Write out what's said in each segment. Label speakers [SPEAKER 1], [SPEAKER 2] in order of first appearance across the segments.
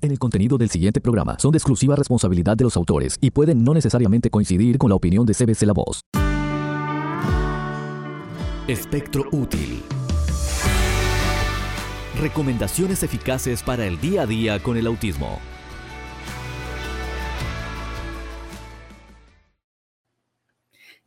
[SPEAKER 1] En el contenido del siguiente programa son de exclusiva responsabilidad de los autores y pueden no necesariamente coincidir con la opinión de CBC La Voz. Espectro útil. Recomendaciones eficaces para el día a día con el autismo.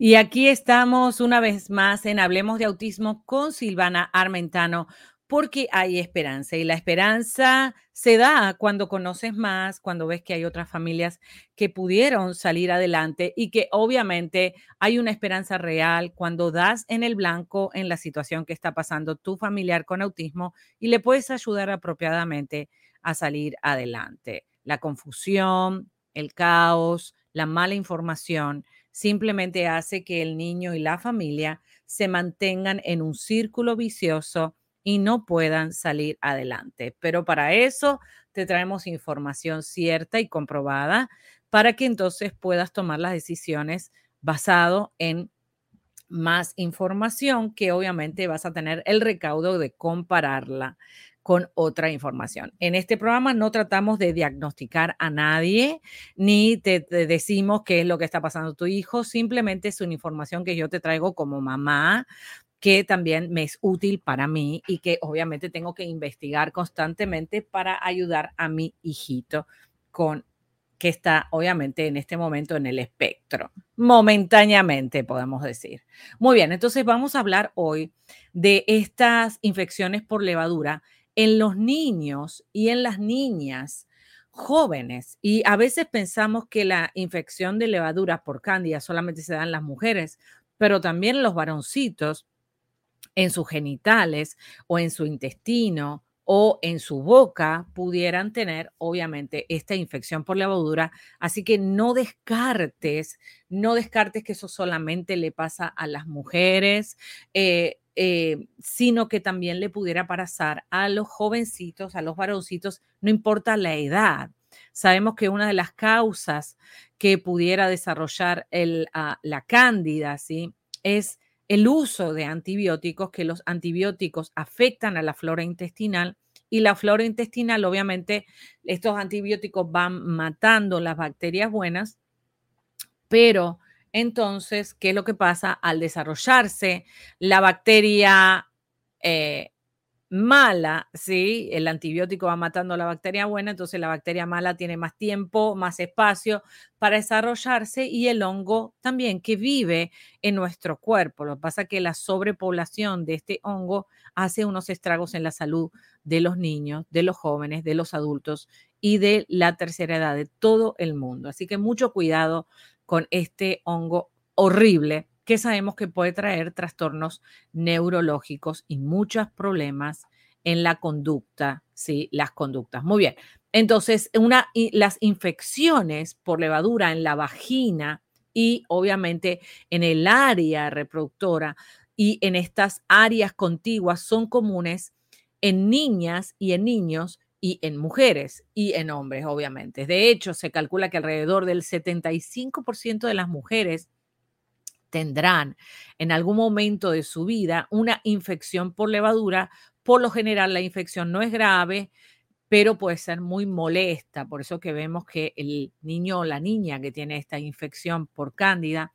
[SPEAKER 2] Y aquí estamos una vez más en Hablemos de Autismo con Silvana Armentano, porque hay esperanza y la esperanza se da cuando conoces más, cuando ves que hay otras familias que pudieron salir adelante y que obviamente hay una esperanza real cuando das en el blanco en la situación que está pasando tu familiar con autismo y le puedes ayudar apropiadamente a salir adelante. La confusión, el caos, la mala información simplemente hace que el niño y la familia se mantengan en un círculo vicioso y no puedan salir adelante. Pero para eso te traemos información cierta y comprobada para que entonces puedas tomar las decisiones basado en más información que obviamente vas a tener el recaudo de compararla con otra información. En este programa no tratamos de diagnosticar a nadie, ni te, decimos qué es lo que está pasando tu hijo, simplemente es una información que yo te traigo como mamá que también me es útil para mí y que obviamente tengo que investigar constantemente para ayudar a mi hijito con que está obviamente en este momento en el espectro, momentáneamente podemos decir. Muy bien, entonces vamos a hablar hoy de estas infecciones por levadura en los niños y en las niñas jóvenes. Y a veces pensamos que la infección de levadura por cándida solamente se da en las mujeres, pero también los varoncitos en sus genitales o en su intestino o en su boca pudieran tener, obviamente, esta infección por levadura. Así que no descartes, no descartes que eso solamente le pasa a las mujeres, eh, eh, sino que también le pudiera pasar a los jovencitos, a los varoncitos, no importa la edad. Sabemos que una de las causas que pudiera desarrollar el, ah, la cándida, ¿sí? Es el uso de antibióticos, que los antibióticos afectan a la flora intestinal y la flora intestinal, obviamente, estos antibióticos van matando las bacterias buenas, pero entonces, ¿qué es lo que pasa al desarrollarse la bacteria eh, mala, ¿sí? El antibiótico va matando a la bacteria buena, entonces la bacteria mala tiene más tiempo, más espacio para desarrollarse y el hongo también que vive en nuestro cuerpo. Lo que pasa es que la sobrepoblación de este hongo hace unos estragos en la salud de los niños, de los jóvenes, de los adultos y de la tercera edad, de todo el mundo. Así que mucho cuidado con este hongo horrible que sabemos que puede traer trastornos neurológicos y muchos problemas en la conducta, ¿sí? Las conductas. Muy bien. Entonces, una, las infecciones por levadura en la vagina y obviamente en el área reproductora y en estas áreas contiguas son comunes en niñas y en niños y en mujeres y en hombres, obviamente. De hecho, se calcula que alrededor del 75% de las mujeres tendrán en algún momento de su vida una infección por levadura. Por lo general, la infección no es grave, pero puede ser muy molesta. Por eso que vemos que el niño o la niña que tiene esta infección por cándida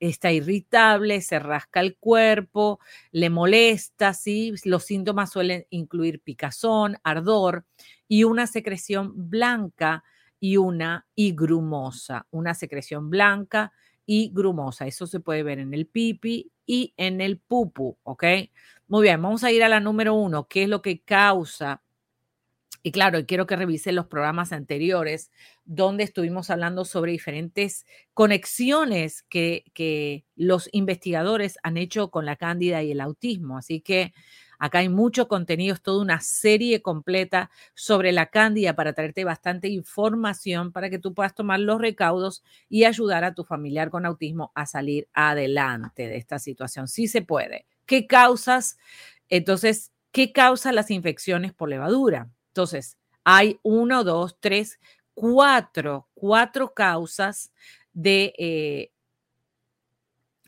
[SPEAKER 2] está irritable, se rasca el cuerpo, le molesta, ¿sí? Los síntomas suelen incluir picazón, ardor y una secreción blanca y una higrumosa, una secreción blanca y grumosa. Eso se puede ver en el pipi y en el pupu, ¿ok? Muy bien, vamos a ir a la número uno, ¿qué es lo que causa? Y claro, quiero que revise los programas anteriores donde estuvimos hablando sobre diferentes conexiones que, que los investigadores han hecho con la cándida y el autismo. Así que Acá hay mucho contenido, es toda una serie completa sobre la cándida para traerte bastante información para que tú puedas tomar los recaudos y ayudar a tu familiar con autismo a salir adelante de esta situación. Sí se puede. ¿Qué causas? Entonces, ¿qué causa las infecciones por levadura? Entonces, hay uno, dos, tres, cuatro, cuatro causas de eh,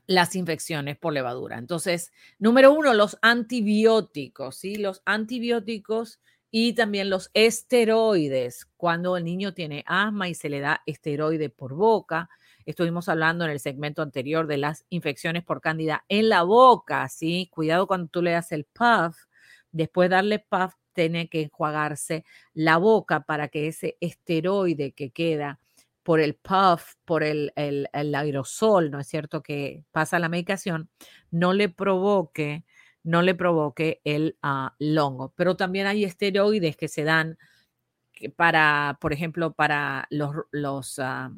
[SPEAKER 2] las infecciones por levadura. Entonces, número uno, los antibióticos, ¿sí? Los antibióticos y también los esteroides, cuando el niño tiene asma y se le da esteroide por boca. Estuvimos hablando en el segmento anterior de las infecciones por cándida en la boca, ¿sí? Cuidado cuando tú le das el puff. Después de darle puff, tiene que enjuagarse la boca para que ese esteroide que queda por el puff, por el, aerosol, ¿no es cierto?, que pasa la medicación, no le provoque, no le provoque el uh, longo. Pero también hay esteroides que se dan para, por ejemplo, para los ah,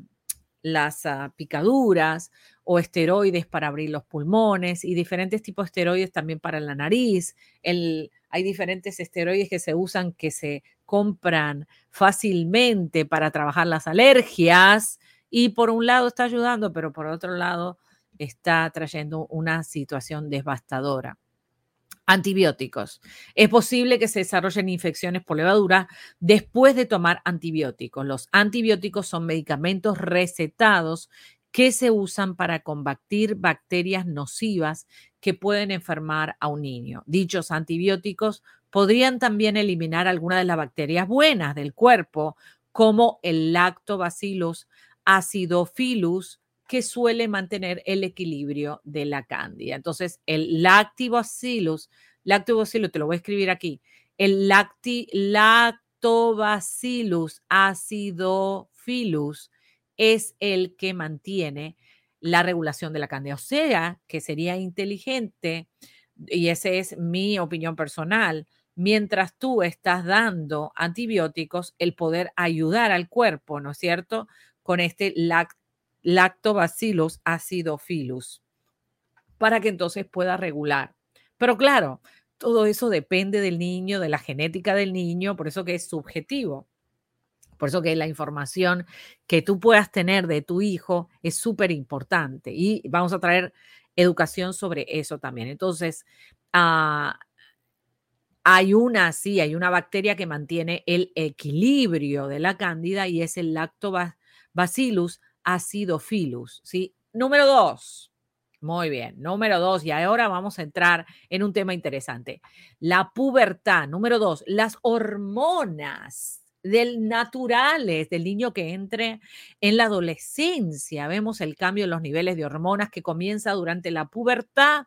[SPEAKER 2] las ah, picaduras o esteroides para abrir los pulmones y diferentes tipos de esteroides también para la nariz. El, hay diferentes esteroides que se usan que se compran fácilmente para trabajar las alergias y por un lado está ayudando, pero por otro lado está trayendo una situación devastadora. Antibióticos. Es posible que se desarrollen infecciones por levadura después de tomar antibióticos. Los antibióticos son medicamentos recetados que se usan para combatir bacterias nocivas que pueden enfermar a un niño. Dichos antibióticos podrían también eliminar algunas de las bacterias buenas del cuerpo, como el lactobacillus acidophilus, que suele mantener el equilibrio de la cándida. Entonces, el lactobacillus, lactobacillus, te lo voy a escribir aquí, el lacti, lactobacillus acidophilus es el que mantiene la regulación de la cándida. O sea, que sería inteligente, y esa es mi opinión personal, mientras tú estás dando antibióticos, el poder ayudar al cuerpo, ¿no es cierto? Con este lactobacillus acidophilus para que entonces pueda regular. Pero claro, todo eso depende del niño, de la genética del niño, por eso que es subjetivo. Por eso que la información que tú puedas tener de tu hijo es súper importante y vamos a traer educación sobre eso también. Entonces, ah, hay una, sí, hay una bacteria que mantiene el equilibrio de la cándida y es el lactobacillus acidophilus, ¿sí? Número dos. Muy bien, número dos, y ahora vamos a entrar en un tema interesante. La pubertad, número dos, las hormonas del naturales del niño que entre en la adolescencia. Vemos el cambio en los niveles de hormonas que comienza durante la pubertad,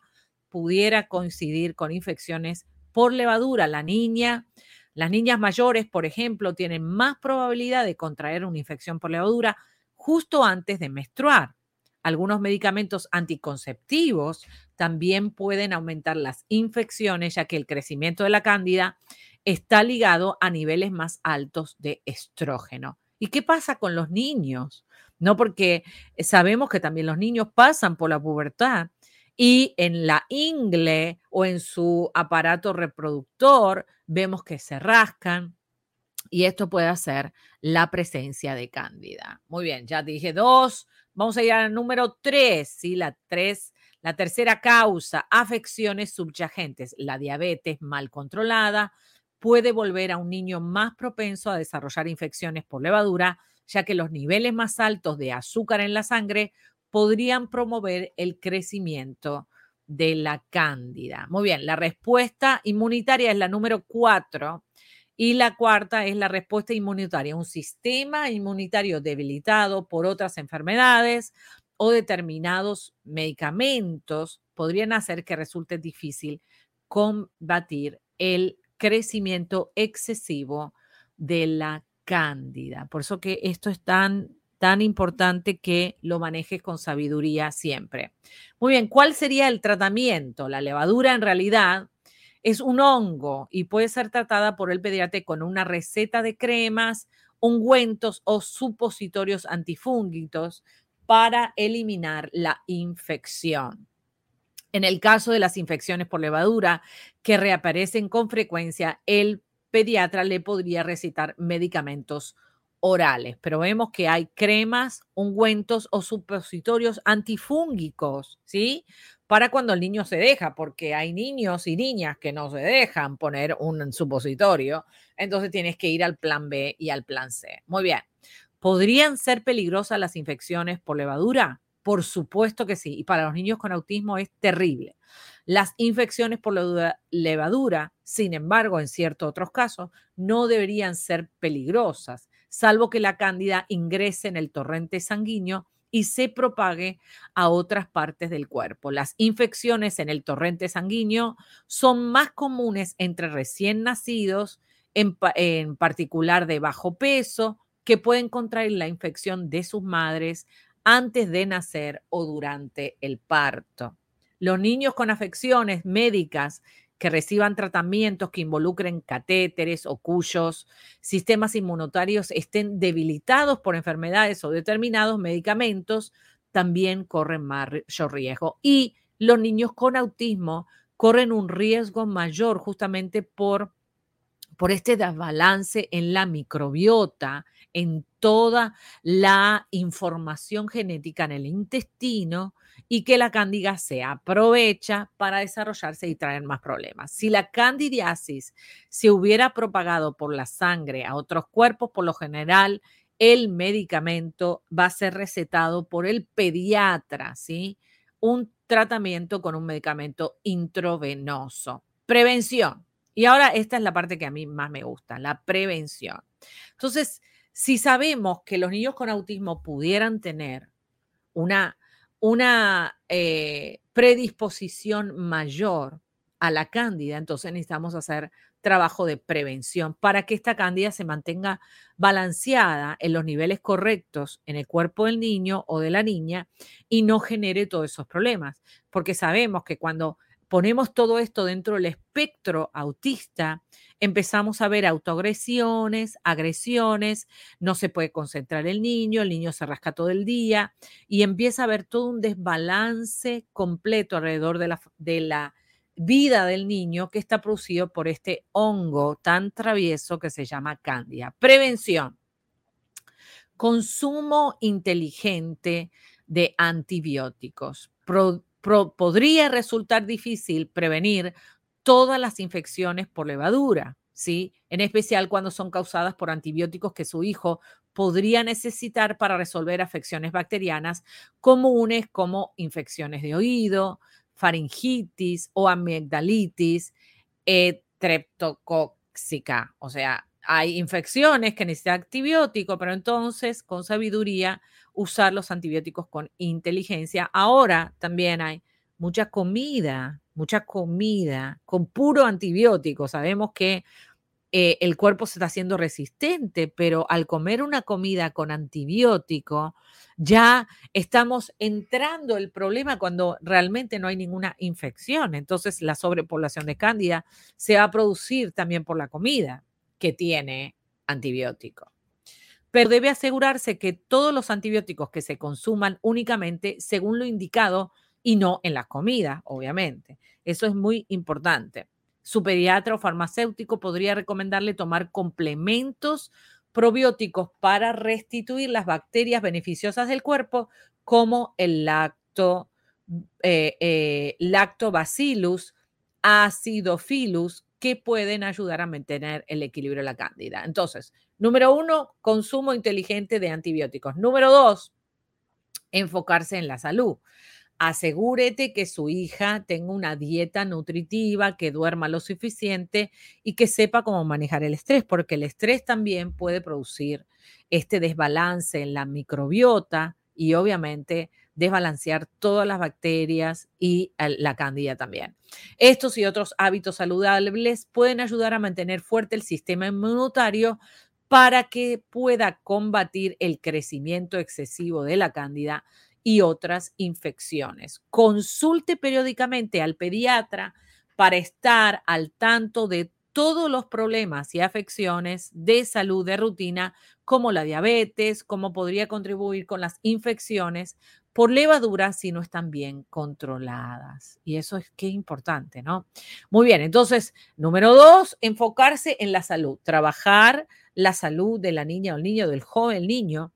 [SPEAKER 2] pudiera coincidir con infecciones por levadura. La niña, las niñas mayores, por ejemplo, tienen más probabilidad de contraer una infección por levadura justo antes de menstruar. Algunos medicamentos anticonceptivos también pueden aumentar las infecciones, ya que el crecimiento de la cándida está ligado a niveles más altos de estrógeno. ¿Y qué pasa con los niños? No porque sabemos que también los niños pasan por la pubertad y en la ingle o en su aparato reproductor vemos que se rascan, y esto puede hacer la presencia de cándida. Muy bien, ya dije dos. Vamos a ir al número tres, ¿sí? La tres, la tercera causa, afecciones subyacentes. La diabetes mal controlada puede volver a un niño más propenso a desarrollar infecciones por levadura, ya que los niveles más altos de azúcar en la sangre podrían promover el crecimiento de la cándida. Muy bien, la respuesta inmunitaria es la número cuatro y la cuarta es la respuesta inmunitaria, un sistema inmunitario debilitado por otras enfermedades o determinados medicamentos podrían hacer que resulte difícil combatir el crecimiento excesivo de la cándida. Por eso que esto es tan tan importante que lo manejes con sabiduría siempre. Muy bien, ¿cuál sería el tratamiento? La levadura en realidad es un hongo y puede ser tratada por el pediatra con una receta de cremas, ungüentos o supositorios antifúngicos para eliminar la infección. En el caso de las infecciones por levadura que reaparecen con frecuencia, el pediatra le podría recitar medicamentos orales, pero vemos que hay cremas, ungüentos o supositorios antifúngicos, ¿sí? Para cuando el niño se deja, porque hay niños y niñas que no se dejan poner un supositorio, entonces tienes que ir al plan B y al plan C. Muy bien. ¿Podrían ser peligrosas las infecciones por levadura? Por supuesto que sí. Y para los niños con autismo es terrible. Las infecciones por la levadura, sin embargo, en ciertos otros casos, no deberían ser peligrosas, salvo que la cándida ingrese en el torrente sanguíneo y se propague a otras partes del cuerpo. Las infecciones en el torrente sanguíneo son más comunes entre recién nacidos, en, en particular de bajo peso, que pueden contraer la infección de sus madres antes de nacer o durante el parto. Los niños con afecciones médicas que reciban tratamientos que involucren catéteres o cuyos sistemas inmunitarios estén debilitados por enfermedades o determinados medicamentos, también corren mayor riesgo. Y los niños con autismo corren un riesgo mayor justamente por, por este desbalance en la microbiota, en toda la información genética en el intestino y que la cándida se aprovecha para desarrollarse y traer más problemas. Si la candidiasis se hubiera propagado por la sangre a otros cuerpos, por lo general el medicamento va a ser recetado por el pediatra, ¿sí? Un tratamiento con un medicamento intravenoso. Prevención. Y ahora esta es la parte que a mí más me gusta, la prevención. Entonces, si sabemos que los niños con autismo pudieran tener una una eh, predisposición mayor a la cándida, entonces necesitamos hacer trabajo de prevención para que esta cándida se mantenga balanceada en los niveles correctos en el cuerpo del niño o de la niña y no genere todos esos problemas, porque sabemos que cuando ponemos todo esto dentro del espectro autista, empezamos a ver autoagresiones, agresiones, no se puede concentrar el niño, el niño se rasca todo el día y empieza a haber todo un desbalance completo alrededor de la, de la vida del niño que está producido por este hongo tan travieso que se llama cándida. Prevención. Consumo inteligente de antibióticos podría resultar difícil prevenir todas las infecciones por levadura, ¿sí? En especial cuando son causadas por antibióticos que su hijo podría necesitar para resolver afecciones bacterianas comunes como infecciones de oído, faringitis o amigdalitis eh. O sea, hay infecciones que necesitan antibiótico, pero entonces con sabiduría usar los antibióticos con inteligencia. Ahora también hay mucha comida, mucha comida con puro antibiótico. Sabemos que eh, el cuerpo se está haciendo resistente, pero al comer una comida con antibiótico, ya estamos entrando el problema cuando realmente no hay ninguna infección. Entonces la sobrepoblación de cándida se va a producir también por la comida que tiene antibiótico pero debe asegurarse que todos los antibióticos que se consuman únicamente según lo indicado y no en las comidas, obviamente. Eso es muy importante. Su pediatra o farmacéutico podría recomendarle tomar complementos probióticos para restituir las bacterias beneficiosas del cuerpo, como el lacto, eh, eh, lactobacillus, acidophilus, que pueden ayudar a mantener el equilibrio de la cándida. Entonces, Número uno, consumo inteligente de antibióticos. Número dos, enfocarse en la salud. Asegúrete que su hija tenga una dieta nutritiva, que duerma lo suficiente y que sepa cómo manejar el estrés, porque el estrés también puede producir este desbalance en la microbiota y obviamente desbalancear todas las bacterias y la cándida también. Estos y otros hábitos saludables pueden ayudar a mantener fuerte el sistema inmunitario para que pueda combatir el crecimiento excesivo de la cándida y otras infecciones. Consulte periódicamente al pediatra para estar al tanto de todos los problemas y afecciones de salud de rutina, como la diabetes, cómo podría contribuir con las infecciones por levadura si no están bien controladas. Y eso es que importante, ¿no? Muy bien, entonces, número dos, enfocarse en la salud, trabajar la salud de la niña o el niño, del joven niño,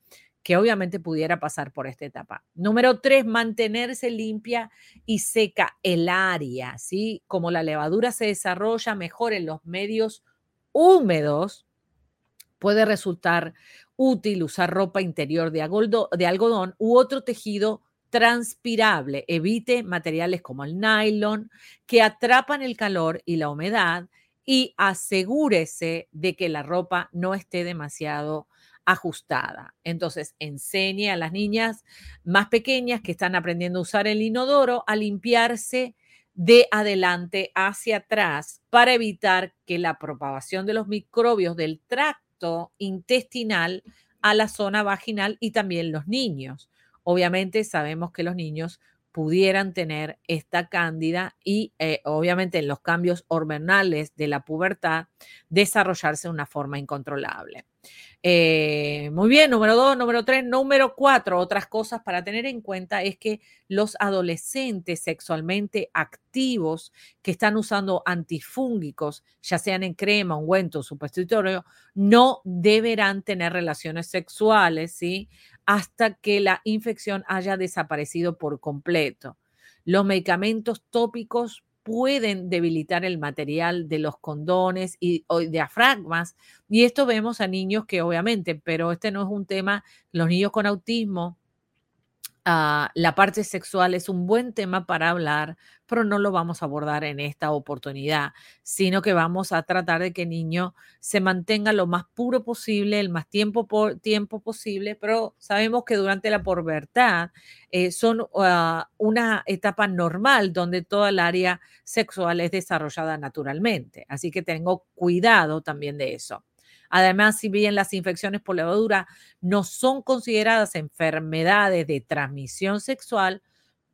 [SPEAKER 2] que obviamente pudiera pasar por esta etapa. Número tres, mantenerse limpia y seca el área, ¿sí? Como la levadura se desarrolla mejor en los medios húmedos, puede resultar útil usar ropa interior de algodón u otro tejido transpirable. Evite materiales como el nylon que atrapan el calor y la humedad y asegúrese de que la ropa no esté demasiado ajustada. Entonces, enseñe a las niñas más pequeñas que están aprendiendo a usar el inodoro a limpiarse de adelante hacia atrás para evitar que la propagación de los microbios del tracto intestinal a la zona vaginal y también los niños. Obviamente sabemos que los niños pudieran tener esta cándida y eh, obviamente en los cambios hormonales de la pubertad desarrollarse de una forma incontrolable. Eh, muy bien, número dos, número tres, número cuatro. Otras cosas para tener en cuenta es que los adolescentes sexualmente activos que están usando antifúngicos, ya sean en crema, ungüento, supositorio, no deberán tener relaciones sexuales, ¿sí? Hasta que la infección haya desaparecido por completo. Los medicamentos tópicos pueden debilitar el material de los condones y diafragmas. Y esto vemos a niños que obviamente, pero este no es un tema, los niños con autismo Ah, la parte sexual es un buen tema para hablar, pero no lo vamos a abordar en esta oportunidad, sino que vamos a tratar de que el niño se mantenga lo más puro posible, el más tiempo, por, tiempo posible, pero sabemos que durante la pubertad eh, son ah, una etapa normal donde toda el área sexual es desarrollada naturalmente. Así que tengo cuidado también de eso. Además, si bien las infecciones por levadura no son consideradas enfermedades de transmisión sexual,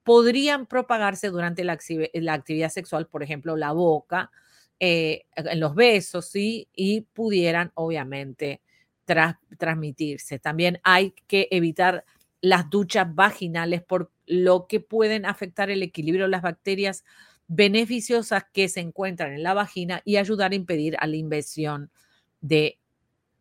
[SPEAKER 2] podrían propagarse durante la, actividad sexual, por ejemplo, la boca, eh, en los besos, ¿sí? Y pudieran, obviamente, transmitirse. También hay que evitar las duchas vaginales por lo que pueden afectar el equilibrio de las bacterias beneficiosas que se encuentran en la vagina y ayudar a impedir la inversión de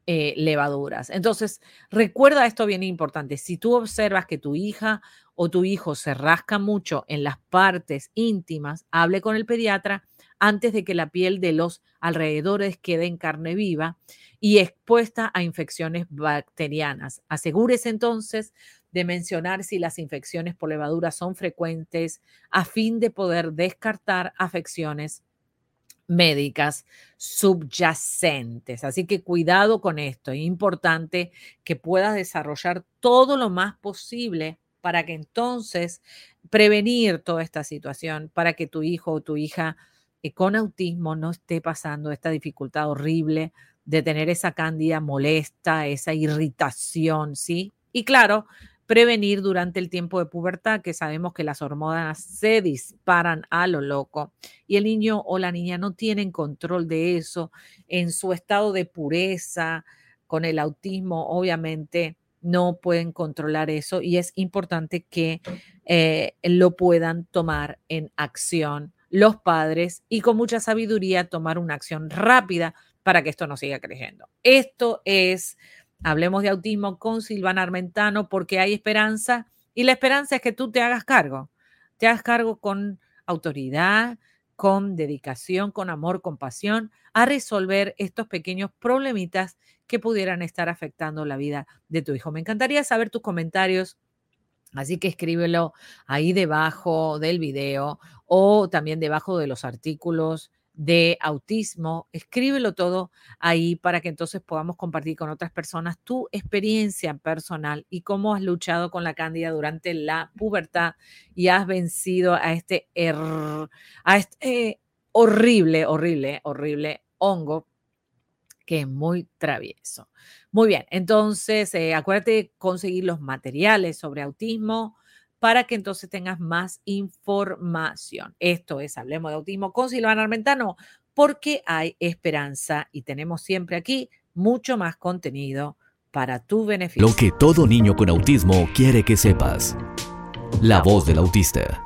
[SPEAKER 2] eh, levaduras. Entonces, recuerda esto bien importante. Si tú observas que tu hija o tu hijo se rasca mucho en las partes íntimas, hable con el pediatra antes de que la piel de los alrededores quede en carne viva y expuesta a infecciones bacterianas. Asegúrese entonces de mencionar si las infecciones por levaduras son frecuentes a fin de poder descartar afecciones médicas subyacentes. Así que cuidado con esto. Es importante que puedas desarrollar todo lo más posible para que entonces prevenir toda esta situación, para que tu hijo o tu hija eh, con autismo no esté pasando esta dificultad horrible de tener esa cándida molesta, esa irritación, ¿sí? Y claro, prevenir durante el tiempo de pubertad, que sabemos que las hormonas se disparan a lo loco y el niño o la niña no tienen control de eso en su estado de pureza, con el autismo, obviamente no pueden controlar eso y es importante que eh, lo puedan tomar en acción los padres y con mucha sabiduría tomar una acción rápida para que esto no siga creciendo. Esto es Hablemos de autismo con Silvana Armentano porque hay esperanza y la esperanza es que tú te hagas cargo. Te hagas cargo con autoridad, con dedicación, con amor, con pasión, a resolver estos pequeños problemitas que pudieran estar afectando la vida de tu hijo. Me encantaría saber tus comentarios. Así que escríbelo ahí debajo del video o también debajo de los artículos de autismo, escríbelo todo ahí para que entonces podamos compartir con otras personas tu experiencia personal y cómo has luchado con la cándida durante la pubertad y has vencido a este, a este horrible, horrible, horrible hongo que es muy travieso. Muy bien, entonces eh, acuérdate de conseguir los materiales sobre autismo para que entonces tengas más información. Esto es Hablemos de Autismo con Silvana Armentano, porque hay esperanza y tenemos siempre aquí mucho más contenido para tu beneficio.
[SPEAKER 1] Lo que todo niño con autismo quiere que sepas. La voz del autista.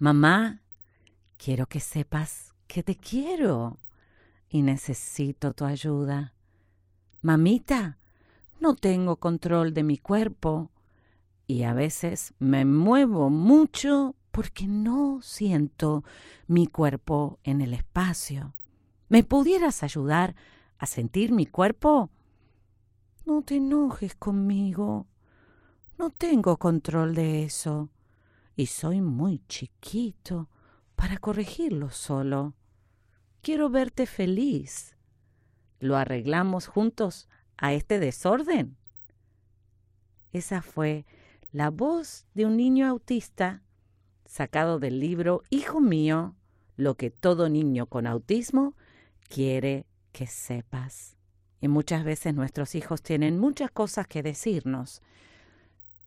[SPEAKER 3] Mamá, quiero que sepas que te quiero y necesito tu ayuda. Mamita, no tengo control de mi cuerpo y a veces me muevo mucho porque no siento mi cuerpo en el espacio. ¿Me pudieras ayudar a sentir mi cuerpo? No te enojes conmigo. No tengo control de eso. Y soy muy chiquito para corregirlo solo. Quiero verte feliz. ¿Lo arreglamos juntos a este desorden? Esa fue la voz de un niño autista sacado del libro Hijo mío, lo que todo niño con autismo quiere que sepas. Y muchas veces nuestros hijos tienen muchas cosas que decirnos,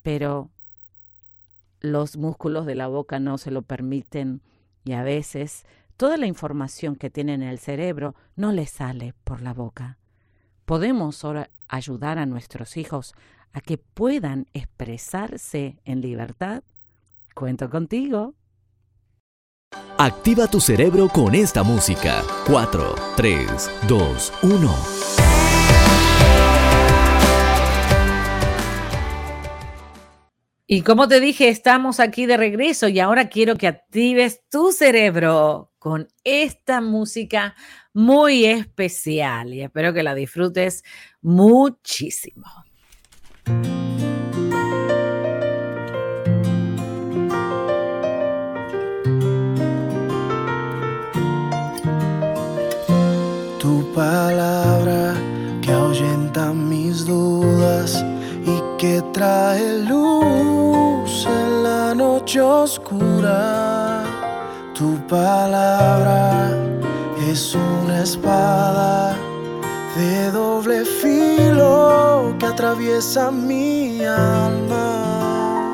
[SPEAKER 3] pero los músculos de la boca no se lo permiten y a veces toda la información que tienen en el cerebro no les sale por la boca. Podemos ahora ayudar a nuestros hijos a que puedan expresarse en libertad? Cuento contigo.
[SPEAKER 1] Activa tu cerebro con esta música. 4, 3, 2, 1.
[SPEAKER 2] Y como te dije, estamos aquí de regreso y ahora quiero que actives tu cerebro con esta música muy especial y espero que la disfrutes muchísimo.
[SPEAKER 4] Tu palabra que ahuyenta mis dudas y que trae luz en la noche oscura. Tu palabra es una espada de doble filo que atraviesa mi alma.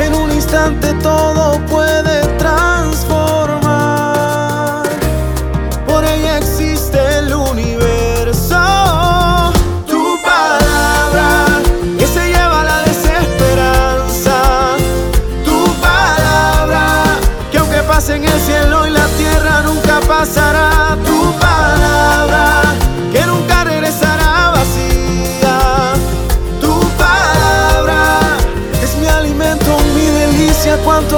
[SPEAKER 4] En un instante todo puede transformar, sia quanto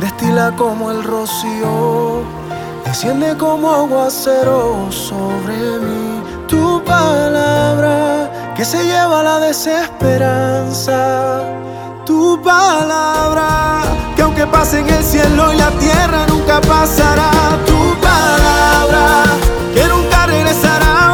[SPEAKER 4] destila como el rocío, desciende como aguacero sobre mí. Tu palabra que se lleva la desesperanza. Tu palabra que aunque pase en el cielo y la tierra nunca pasará. Tu palabra que nunca regresará